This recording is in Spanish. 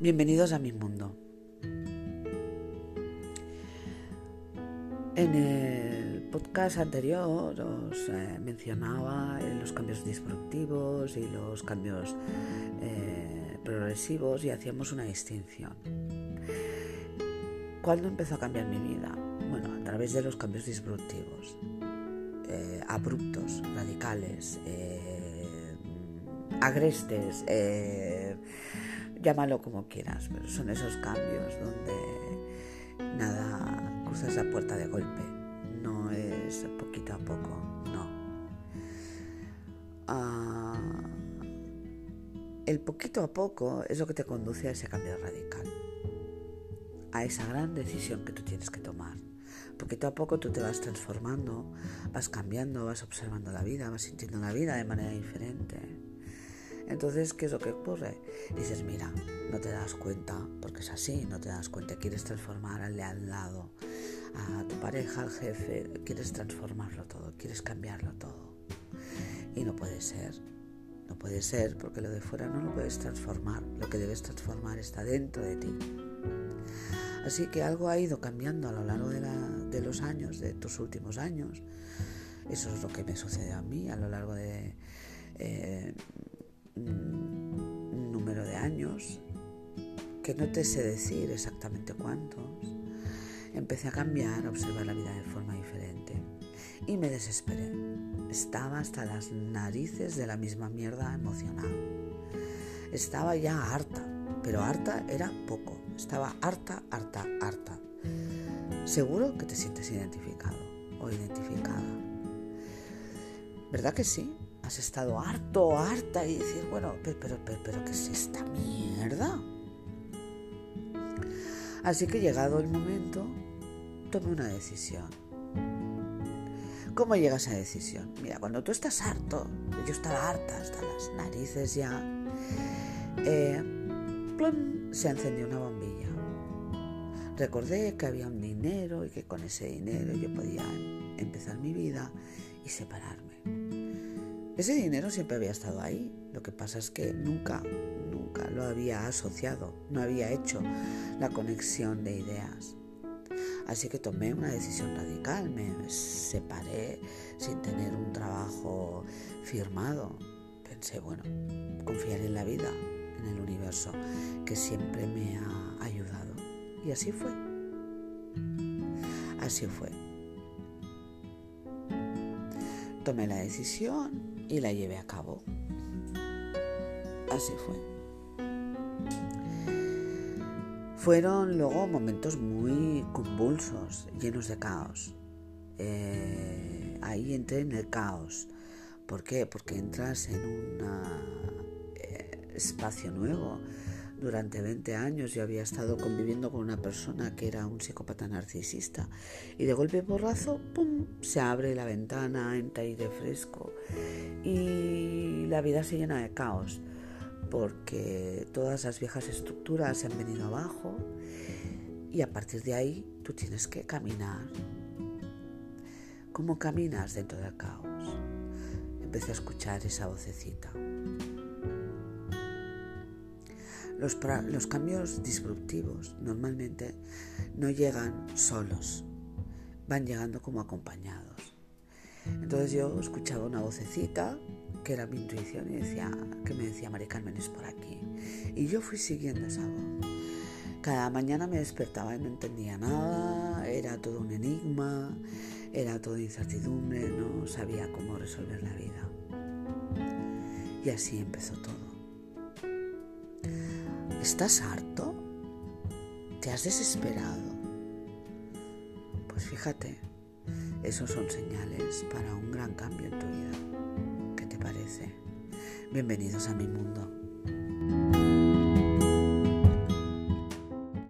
Bienvenidos a mi mundo. En el podcast anterior os eh, mencionaba los cambios disruptivos y los cambios eh, progresivos y hacíamos una distinción. ¿Cuándo empezó a cambiar mi vida? Bueno, a través de los cambios disruptivos, eh, abruptos, radicales, agrestes llámalo como quieras, pero son esos cambios donde nada cruzas la puerta de golpe, no es poquito a poco, no. Ah, el poquito a poco es lo que te conduce a ese cambio radical, a esa gran decisión que tú tienes que tomar. Poquito a poco tú te vas transformando, vas cambiando, vas observando la vida, vas sintiendo la vida de manera diferente entonces, ¿qué es lo que ocurre? Dices, mira, no te das cuenta, porque es así, no te das cuenta, quieres transformar al de al lado, a tu pareja, al jefe, quieres transformarlo todo, quieres cambiarlo todo. Y no puede ser, no puede ser, porque lo de fuera no lo puedes transformar, lo que debes transformar está dentro de ti. Así que algo ha ido cambiando a lo largo de, los años, de tus últimos años. Eso es lo que me sucedió a mí a lo largo de eh, número de años, que no te sé decir exactamente cuántos, empecé a cambiar, a observar la vida de forma diferente y me desesperé. Estaba hasta las narices de la misma mierda emocional. Estaba ya harta, pero harta era poco. Estaba harta, harta, harta. Seguro que te sientes identificado o identificada. ¿Verdad que sí? Has estado harto, harta y decir, bueno, pero, pero, pero, pero ¿qué es esta mierda? Así que llegado el momento, tomé una decisión. ¿Cómo llega esa decisión? Mira, cuando tú estás harto, yo estaba harta hasta las narices ya, eh, se encendió una bombilla. Recordé que había un dinero y que con ese dinero yo podía empezar mi vida y separarme. Ese dinero siempre había estado ahí. Lo que pasa es que nunca, nunca lo había asociado, no había hecho la conexión de ideas. Así que tomé una decisión radical, me separé sin tener un trabajo firmado. Pensé, bueno, confiar en la vida, en el universo, que siempre me ha ayudado. Y así fue. Así fue. Tomé la decisión y la llevé a cabo. Así fue. Fueron luego momentos muy convulsos, llenos de caos. Eh, ahí entré en el caos. ¿Por qué? Porque entras en un eh, espacio nuevo, durante 20 años yo había estado conviviendo con una persona que era un psicópata narcisista y de golpe porrazo, ¡pum!, se abre la ventana, entra aire fresco y la vida se llena de caos porque todas las viejas estructuras se han venido abajo y a partir de ahí tú tienes que caminar. ¿Cómo caminas dentro del caos? Empecé a escuchar esa vocecita. Los, cambios disruptivos normalmente no llegan solos, van llegando como acompañados. Entonces yo escuchaba una vocecita que era mi intuición y decía, que me decía María Carmen es por aquí. Y yo fui siguiendo esa voz. Cada mañana me despertaba y no entendía nada, era todo un enigma, era todo incertidumbre, no sabía cómo resolver la vida. Y así empezó todo. ¿Estás harto? ¿Te has desesperado? Pues fíjate, esos son señales para un gran cambio en tu vida. ¿Qué te parece? Bienvenidos a mi mundo.